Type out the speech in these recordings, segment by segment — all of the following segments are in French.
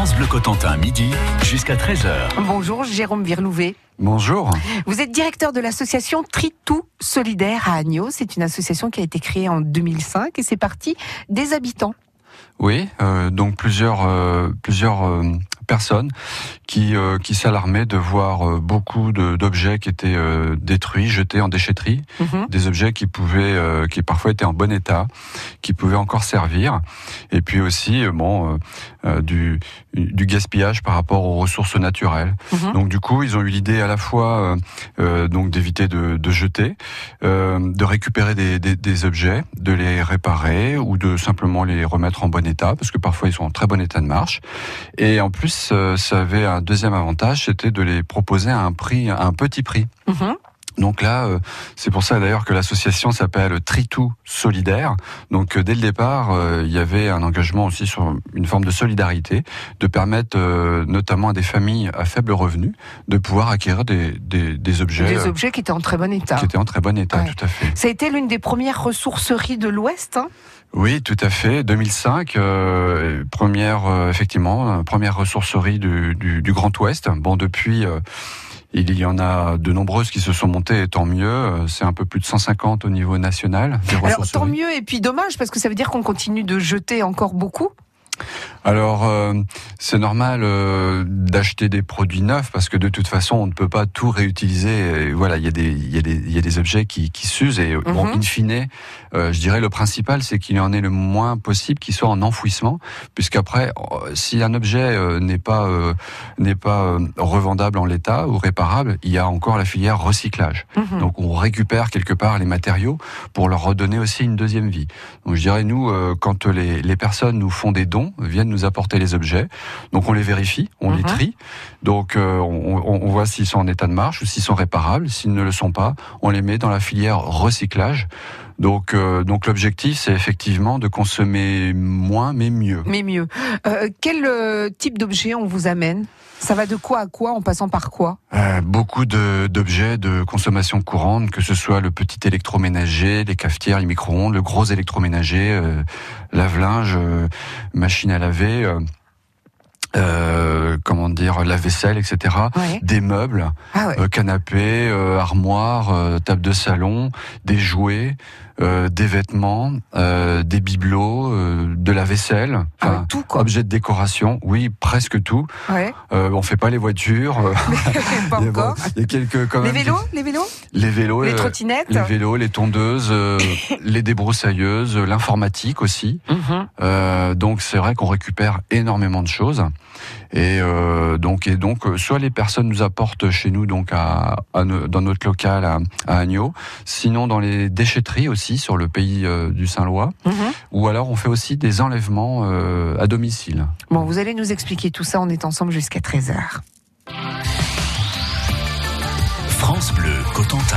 France Bleu Cotentin, midi jusqu'à 13h. Bonjour, Jérôme Virlouvet. Bonjour. Vous êtes directeur de l'association Tritou Solidaire à Agneau. C'est une association qui a été créée en 2005 et c'est parti des habitants. Oui, euh, donc plusieurs, euh, plusieurs euh, personnes qui, euh, qui s'alarmaient de voir euh, beaucoup d'objets qui étaient euh, détruits, jetés en déchetterie, Mhm. des objets qui pouvaient, euh, qui parfois étaient en bon état, qui pouvaient encore servir, et puis aussi bon, du, du gaspillage par rapport aux ressources naturelles. Mhm. Donc du coup, ils ont eu l'idée à la fois donc d'éviter de, de jeter, de récupérer des, des, des objets, de les réparer ou de simplement les remettre en bon état, parce que parfois ils sont en très bon état de marche. Et en plus, ça avait un deuxième avantage, c'était de les proposer à un prix, à un petit prix. Mhm. Donc là, euh, c'est pour ça d'ailleurs que l'association s'appelle Tritou Solidaire. Donc euh, dès le départ, euh, il y avait un engagement aussi sur une forme de solidarité, de permettre notamment à des familles à faible revenu de pouvoir acquérir des, des, des objets Des objets qui étaient en très bon état. qui étaient en très bon état, Ouais. tout à fait. Ça a été l'une des premières ressourceries de l'Ouest. hein? Oui, tout à fait. 2005, euh, première euh, effectivement première ressourcerie du, du, du Grand Ouest. Bon, depuis. euh, il y en a de nombreuses qui se sont montées, et tant mieux. C'est un peu plus de 150 au niveau national. Alors tant mieux et puis dommage parce que ça veut dire qu'on continue de jeter encore beaucoup? Alors, euh, c'est normal euh, d'acheter des produits neufs parce que de toute façon, on ne peut pas tout réutiliser. Et voilà, il y a des, y a des, il y a des objets qui, qui s'usent et bon, Mhm. in fine, euh, je dirais le principal, c'est qu'il en ait le moins possible qui soit en enfouissement, puisqu'après, euh, si un objet euh, n'est pas euh, n'est pas euh, revendable en l'état ou réparable, il y a encore la filière recyclage. Mhm. Donc, on récupère quelque part les matériaux pour leur redonner aussi une deuxième vie. Donc, je dirais nous, euh, quand les, les personnes nous font des dons, viennent nous apporter les objets, donc on les vérifie, on les Mhm. trie, donc euh, on voit s'ils sont en état de marche ou s'ils sont réparables. S'ils ne le sont pas, on les met dans la filière recyclage. Donc, euh, donc l'objectif, c'est effectivement de consommer moins mais mieux. Mais mieux. Euh, quel euh, type d'objet on vous amène? Ça va de quoi à quoi? En passant par quoi? Euh, beaucoup d'objets de consommation courante, que ce soit le petit électroménager, les cafetières, les micro-ondes, le gros électroménager, euh, lave-linge, euh, machine à laver, euh, euh, comment dire, la vaisselle, etc. Ouais. Des meubles, Ah ouais. euh, canapés, euh, armoires, euh, table de salon, des jouets, euh, des vêtements, euh, des bibelots, euh, de la vaisselle, Ah ouais, tout quoi. objets de décoration, oui, presque tout. Ouais. Euh, on fait pas les voitures. euh, pas il y a- encore. Il y a quelques quand Les même. vélos, les vélos, Les vélos, les euh, trottinettes? les vélos, les tondeuses, euh, les débroussailleuses, l'informatique aussi. Mhm. Donc c'est vrai qu'on récupère énormément de choses. Et euh, donc et donc euh, soit les personnes nous apportent chez nous donc à, à no- dans notre local à, à Agneau, sinon dans les déchetteries aussi sur le pays euh, du Saint-Lois, Mhm. ou alors on fait aussi des enlèvements euh, à domicile. Bon, vous allez nous expliquer tout ça. On est ensemble jusqu'à 13h. France Bleu Cotentin.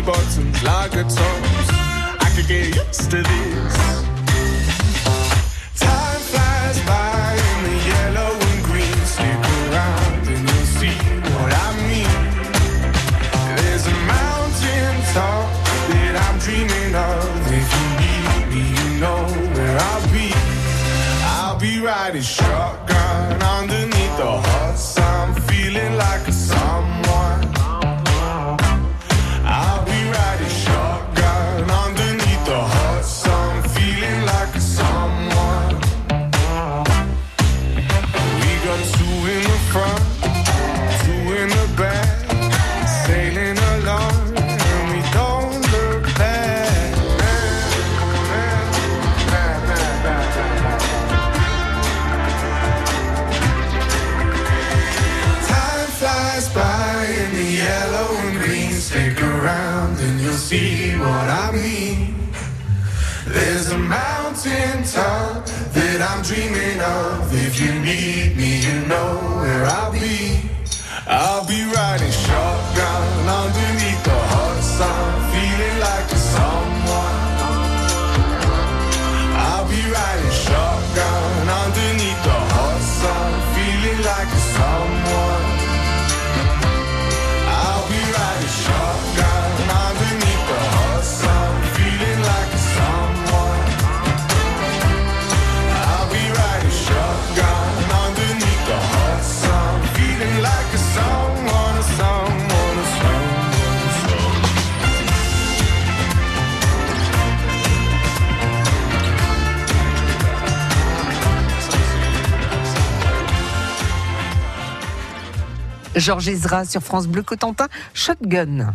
Bikini bottoms, lager. I could get used to this. Time flies by in the yellow and green. Stick around and you'll see what I mean. There's a mountain top that I'm dreaming of. If you need me, you know where I'll be. I'll be riding shotgun me, you know where I'll be. I'll be riding shotgun underneath the hot sun, Georges Ezra sur France Bleu Cotentin, Shotgun.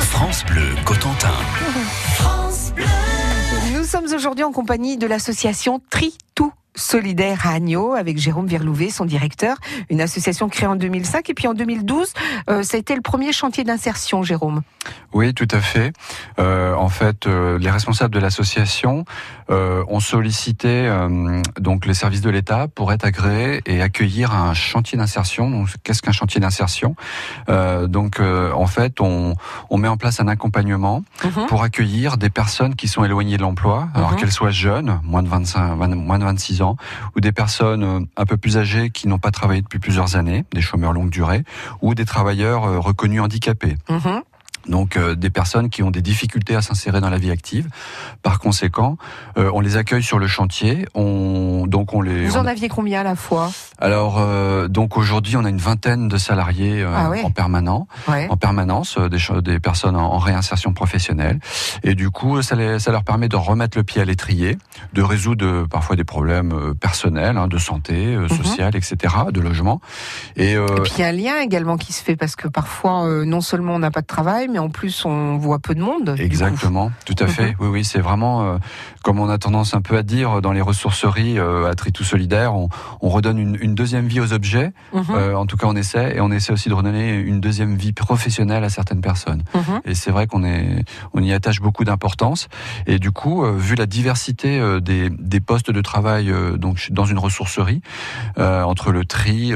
France Bleu Cotentin. Nous sommes aujourd'hui en compagnie de l'association Tri Tout Solidaire à Agneau avec Jérôme Verlouvet, son directeur, une association créée en 2005 et puis en 2012, euh, ça a été le premier chantier d'insertion, Jérôme. Oui, tout à fait. Euh, en fait, euh, les responsables de l'association ont sollicité donc les services de l'État pour être agréés et accueillir un chantier d'insertion. Donc, qu'est-ce qu'un chantier d'insertion? Donc, en fait, on, on met en place un accompagnement Mhm. pour accueillir des personnes qui sont éloignées de l'emploi, alors Mhm. qu'elles soient jeunes, moins de 25, 20 moins de 26 ans, ou des personnes euh, un peu plus âgées qui n'ont pas travaillé depuis plusieurs années, des chômeurs longue durée, ou des travailleurs euh, reconnus handicapés. Mhm. Donc euh, des personnes qui ont des difficultés à s'insérer dans la vie active. Par conséquent, euh, on les accueille sur le chantier. On donc on les. Vous on- en aviez combien à la fois? Alors euh, donc aujourd'hui on a une vingtaine de salariés Ah ouais? en permanent, ouais. en permanence, des, des personnes en, en réinsertion professionnelle. Et du coup ça, les- ça leur permet de remettre le pied à l'étrier, de résoudre parfois des problèmes personnels, hein, de santé, euh, sociale, etc., de logement. Et, Mhm. Et puis il y a un lien également qui se fait parce que parfois, non seulement on n'a pas de travail, mais en plus on voit peu de monde. Exactement, tout à fait. Oui, oui, c'est vraiment, euh, comme on a tendance un peu à dire dans les ressourceries euh, à Tritou Solidaire, on, on redonne une, une deuxième vie aux objets. Mhm. Euh, en tout cas, on essaie, et on essaie aussi de redonner une deuxième vie professionnelle à certaines personnes. Mhm. Et c'est vrai qu'on est, on y attache beaucoup d'importance. Et du coup, euh, vu la diversité des, des postes de travail, donc dans une ressourcerie, entre le tri,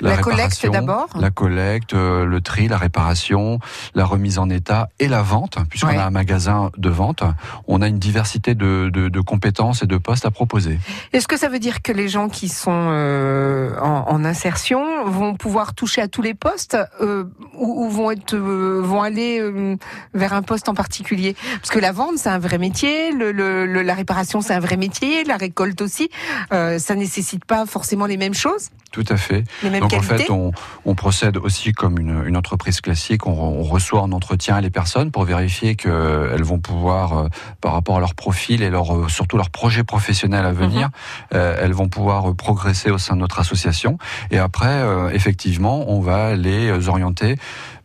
la, La collecte d'abord la collecte, le tri, la réparation, la remise en état et la vente, puisqu'on Ouais. a un magasin de vente, on a une diversité de, de, de compétences et de postes à proposer. Est-ce que ça veut dire que les gens qui sont euh, en, en insertion vont pouvoir toucher à tous les postes euh, ou, ou vont être euh, vont aller vers un poste en particulier? Parce que la vente c'est un vrai métier, le, le- le- la réparation c'est un vrai métier, la récolte aussi. Ça nécessite pas forcément les mêmes choses, Tout à fait. les mêmes Donc en fait, on, on procède aussi comme une, une entreprise classique. On, on reçoit en entretien les personnes pour vérifier qu'elles vont pouvoir, euh, par rapport à leur profil et leur, euh, surtout leur projet professionnel à venir, euh, elles vont pouvoir progresser au sein de notre association. Et après, effectivement, on va les orienter.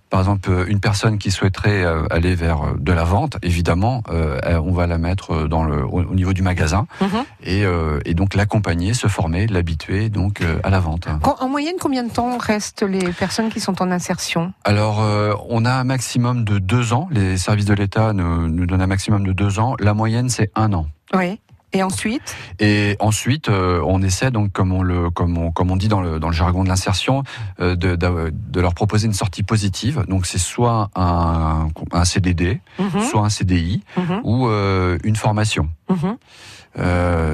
Par exemple, euh, une personne qui souhaiterait euh, aller vers euh, de la vente, évidemment, on va la mettre dans le, au, au niveau du magasin Mhm. et, et donc l'accompagner, se former, l'habituer donc à la vente. En moyenne, combien de temps restent les personnes qui sont en insertion? Alors, on a un maximum de deux ans. Les services de l'État nous, nous donnent un maximum de deux ans. La moyenne, c'est un an. Oui. Et ensuite? Et ensuite, euh, on essaie donc, comme on le, comme on, comme on dit dans le, dans le jargon de l'insertion, euh, de, de, de leur proposer une sortie positive. Donc, c'est soit un, un CDD, Mhm, soit un CDI mhm, ou euh, une formation. mhm.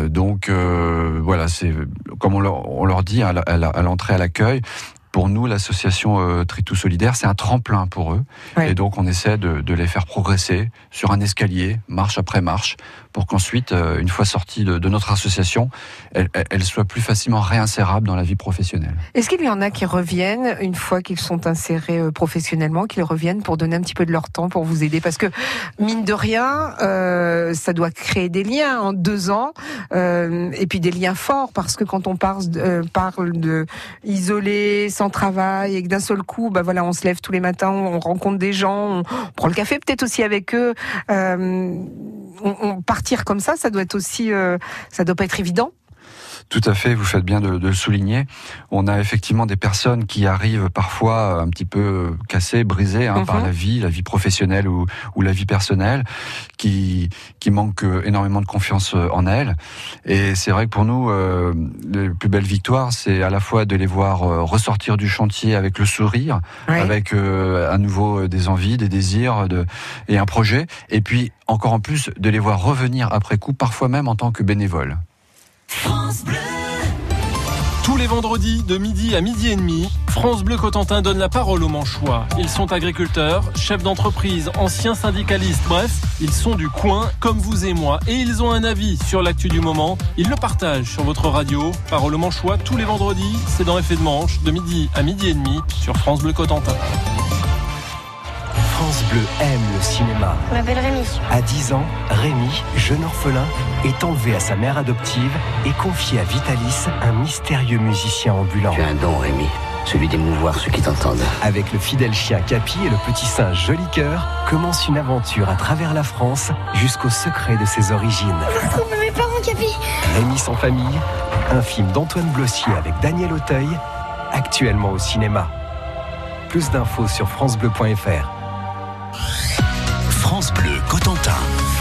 Donc voilà, c'est comme on leur, on leur dit à l'entrée à l'accueil. Pour nous, l'association euh, Tritou Solidaire, c'est un tremplin pour eux. Et donc, on essaie de, de les faire progresser sur un escalier, marche après marche, pour qu'ensuite, euh, une fois sortis de, notre association, elles- elles soient plus facilement réinsérables dans la vie professionnelle. Est-ce qu'il y en a qui reviennent une fois qu'ils sont insérés euh, professionnellement, qu'ils reviennent pour donner un petit peu de leur temps pour vous aider? Parce que mine de rien, euh, ça doit créer des liens en deux ans, et puis des liens forts parce que quand on parle, de- isolé, sans travail, et que d'un seul coup, bah voilà, on se lève tous les matins, on rencontre des gens, on prend le café peut-être aussi avec eux. On, on- partir comme ça, ça doit aussi, euh, ça doit pas être évident. Tout à fait, vous faites bien de, de, le souligner. On a effectivement des personnes qui arrivent parfois un petit peu cassées, brisées hein, par Mhm. la vie, la vie professionnelle ou, ou la vie personnelle, qui, qui manquent énormément de confiance en elles. Et c'est vrai que pour nous, euh, les plus belles victoires, c'est à la fois de les voir euh, ressortir du chantier avec le sourire, avec euh, à nouveau euh, des envies, des désirs de, et un projet, et puis encore en plus de les voir revenir après coup, parfois même en tant que bénévoles. Tous les vendredis, de midi à midi et demi, France Bleu Cotentin donne la parole aux Manchois. Ils sont agriculteurs, chefs d'entreprise, anciens syndicalistes, bref, ils sont du coin, comme vous et moi, et ils ont un avis sur l'actu du moment. Ils le partagent sur votre radio. Parole aux Manchois, tous les vendredis, c'est dans Effet de Manche, de midi à midi et demi, sur France Bleu Cotentin. Bleu aime le cinéma. Je m'appelle Rémi. À 10 ans, Rémi, jeune orphelin, est enlevé à sa mère adoptive et confié à Vitalis, un mystérieux musicien ambulant. Tu as un don, Rémi, celui d'émouvoir ceux qui t'entendent. Avec le fidèle chien Capi et le petit singe Joli Cœur, commence une aventure à travers la France jusqu'au secret de ses origines. Retrouve mes parents, Capi? Rémi sans famille, un film d'Antoine Blossier avec Daniel Auteuil, actuellement au cinéma. Plus d'infos sur francebleu.fr. Cotentin.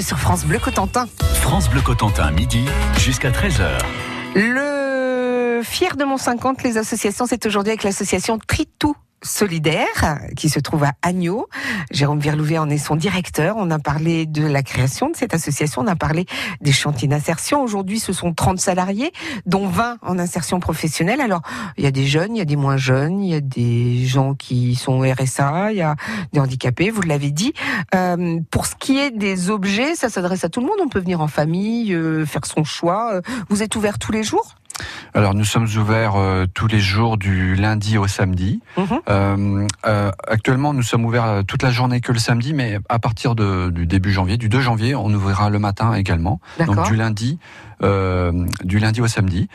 Sur France Bleu Cotentin. France Bleu Cotentin, midi jusqu'à 13h. Le fier de Mont 50, les associations, c'est aujourd'hui avec l'association Tritou solidaire qui se trouve à Agneau. Jérôme Virlouvet en est son directeur. On a parlé de la création de cette association, on a parlé des chantiers d'insertion. Aujourd'hui, ce sont 30 salariés, dont 20 en insertion professionnelle. Alors, il y a des jeunes, il y a des moins jeunes, il y a des gens qui sont RSA, il y a des handicapés, vous l'avez dit. Euh, pour ce qui est des objets, ça s'adresse à tout le monde. On peut venir en famille, euh, faire son choix. Euh, Vous êtes ouvert tous les jours? Alors nous sommes ouverts euh, tous les jours du lundi au samedi. Mhm. Euh, euh, actuellement, nous sommes ouverts toute la journée que le samedi, mais à partir de- du début janvier, du 2 janvier, on ouvrira le matin également. Donc du lundi, du lundi au samedi.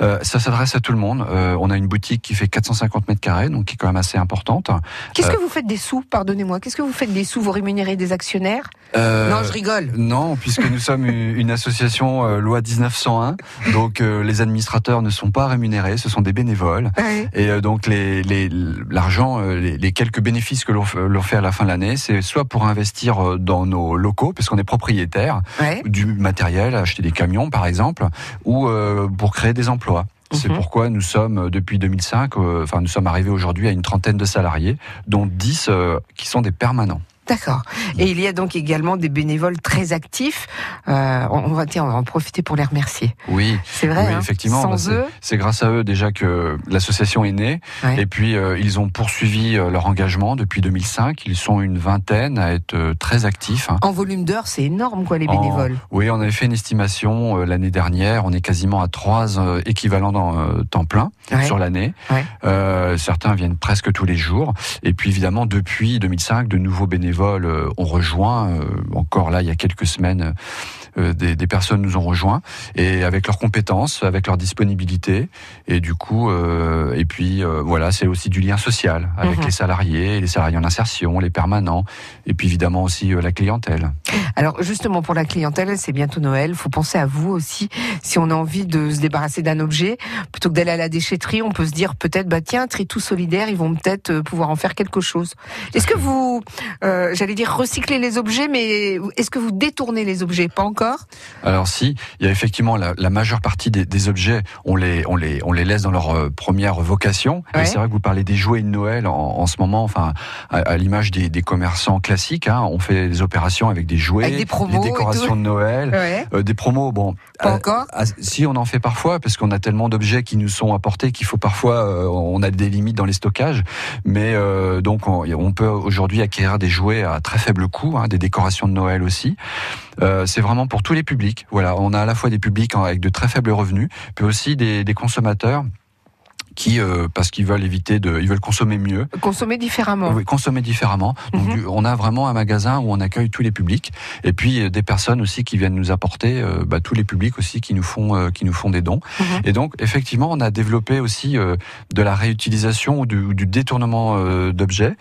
Euh, ça s'adresse à tout le monde. Euh, on a une boutique qui fait 450 mètres carrés, donc qui est quand même assez importante. Qu'est-ce Euh, que vous faites des sous Pardonnez-moi? Qu'est-ce que vous faites des sous? Vous rémunérez des actionnaires? Euh, Non, je rigole. Non, puisque nous sommes une association euh, loi 1901, donc euh, les administrateurs ne sont pas rémunérés, ce sont des bénévoles. Ouais. Et euh, donc les, les, l'argent, euh, les, les quelques bénéfices que l'on fait à la fin de l'année, c'est soit pour investir euh, dans nos locaux, parce qu'on est propriétaire, Ouais. du matériel, acheter des camions par exemple, ou euh, pour créer des emplois. C'est Mhm. pourquoi nous sommes euh, depuis 2005, euh, enfin nous sommes arrivés aujourd'hui à une trentaine de salariés, dont 10 euh, qui sont des permanents. D'accord. Et il y a donc également des bénévoles très actifs. Euh, on, va, tiens, on va en profiter pour les remercier. Oui, C'est vrai. oui, hein. effectivement. Sans eux, c'est grâce à eux déjà que l'association est née. Ouais. Et puis euh, ils ont poursuivi euh, leur engagement depuis 2005. Ils sont une vingtaine à être très actifs. en volume d'heures, c'est énorme, quoi, les En- bénévoles. Oui, on avait fait une estimation euh, l'année dernière. On est quasiment à trois équivalents dans temps plein Ouais. sur l'année. Ouais. Certains viennent presque tous les jours. Et puis évidemment, depuis 2005, de nouveaux bénévoles euh, ont rejoint. euh, encore là, il y a quelques semaines, euh, des, des personnes nous ont rejoints et avec leurs compétences, avec leur disponibilité. Et du coup, euh, et puis euh, voilà, c'est aussi du lien social avec Mhm. les salariés, les salariés en insertion, les permanents, et puis évidemment aussi euh, la clientèle. Alors justement pour la clientèle, c'est bientôt Noël. Faut penser à vous aussi. Si on a envie de se débarrasser d'un objet, plutôt que d'aller à la déchetterie, on peut se dire peut-être bah tiens, Tritou solidaire, ils vont peut-être pouvoir en faire quelque chose. Est-ce que vous, euh, j'allais dire recycler les objets, mais est-ce que vous détournez les objets? Pas encore? Alors si, il y a effectivement la, la majeure partie des, des objets, on les, on les, on les laisse dans leur euh, première vocation. Et c'est vrai que vous parlez des jouets de Noël en, en ce moment, enfin à, à l'image des, des commerçants classiques, hein, on fait des opérations avec des jouets, Avec des promos décorations de Noël. Ouais. Euh, des promos, bon. Pas encore. ah, si on en fait parfois, parce qu'on a tellement d'objets qui nous sont apportés qu'il faut parfois, euh, on a des limites dans les stockages. Mais donc on, on peut aujourd'hui acquérir des jouets à très faible coût, hein, des décorations de Noël aussi. Euh, c'est vraiment pour tous les publics. Voilà, on a à la fois des publics avec de très faibles revenus, puis aussi des consommateurs qui, euh, parce qu'ils veulent éviter de, ils veulent consommer mieux, Consommer différemment. oui, consommer différemment. Donc, Mhm. du- on a vraiment un magasin où on accueille tous les publics, et puis euh, des personnes aussi qui viennent nous apporter, euh, bah, tous les publics aussi qui nous font, euh, qui nous font des dons. Mhm. Et donc, effectivement, on a développé aussi euh, de la réutilisation ou du, ou du détournement euh, d'objets.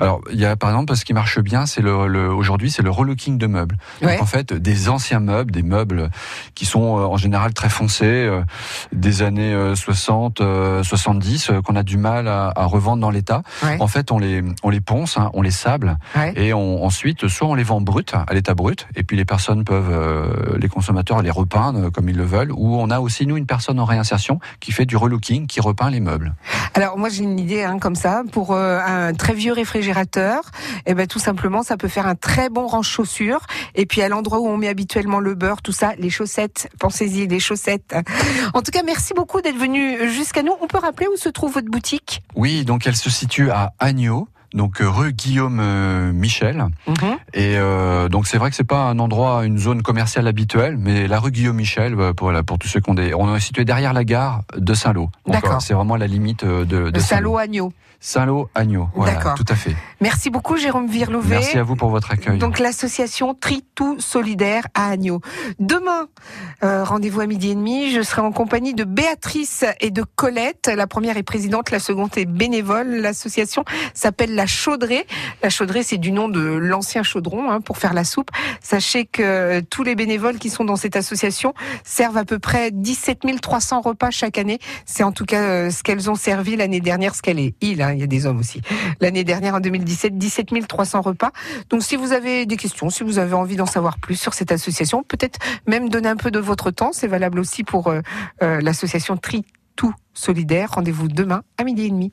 Alors, il y a par exemple, ce qui marche bien, c'est le, le- aujourd'hui, c'est le relooking de meubles. Ouais. Donc, en fait, des anciens meubles, des meubles qui sont euh, en général très foncés, euh, des années euh, 60, euh, 70, euh, qu'on a du mal à, à revendre dans l'état. Ouais. En fait, on les, on les ponce, hein, on les sable, Ouais. et on, ensuite, soit on les vend brut, à l'état brut, et puis les personnes peuvent, euh, les consommateurs, les repeindre comme ils le veulent, ou on a aussi, nous, une personne en réinsertion qui fait du relooking, qui repeint les meubles. Alors moi j'ai une idée hein, comme ça pour euh, un très vieux réfrigérateur. Et ben tout simplement ça peut faire un très bon range chaussures. Et puis à l'endroit où on met habituellement le beurre, tout ça, les chaussettes. Pensez-y, les chaussettes. En tout cas merci beaucoup d'être venu jusqu'à nous. On peut rappeler où se trouve votre boutique? Oui, donc elle se situe à Agneau, donc euh, rue Guillaume euh, Michel. Et euh, donc c'est vrai que c'est pas un endroit, une zone commerciale habituelle, mais la rue Guillaume Michel, pour, pour tous ceux qui ont des, on est situé derrière la gare de Saint-Lô. D'accord. C'est vraiment la limite de, de De Saint-Lô Agneau. Saint-Lô, Agneau. Voilà, D'accord. tout à fait. Merci beaucoup Jérôme Virlouvet. Merci à vous pour votre accueil. Donc l'association Tritou Solidaire à Agneau. Demain, euh, rendez-vous à midi et demi. Je serai en compagnie de Béatrice et de Colette. La première est présidente, la seconde est bénévole. L'association s'appelle La Chaudrée. La Chaudrée, c'est du nom de l'ancien chaudron hein, pour faire la soupe. Sachez que tous les bénévoles qui sont dans cette association servent à peu près 17 300 repas chaque année. C'est en tout cas euh, ce qu'elles ont servi l'année dernière, ce qu'elle est. Il, hein, y a des hommes aussi. L'année dernière, en 2017, 17 300 repas. Donc si vous avez des questions, si vous avez envie d'en savoir plus sur cette association, peut-être même donner un peu de votre temps, c'est valable aussi pour euh, euh, l'association Tri Tout Solidaire. Rendez-vous demain à midi et demi.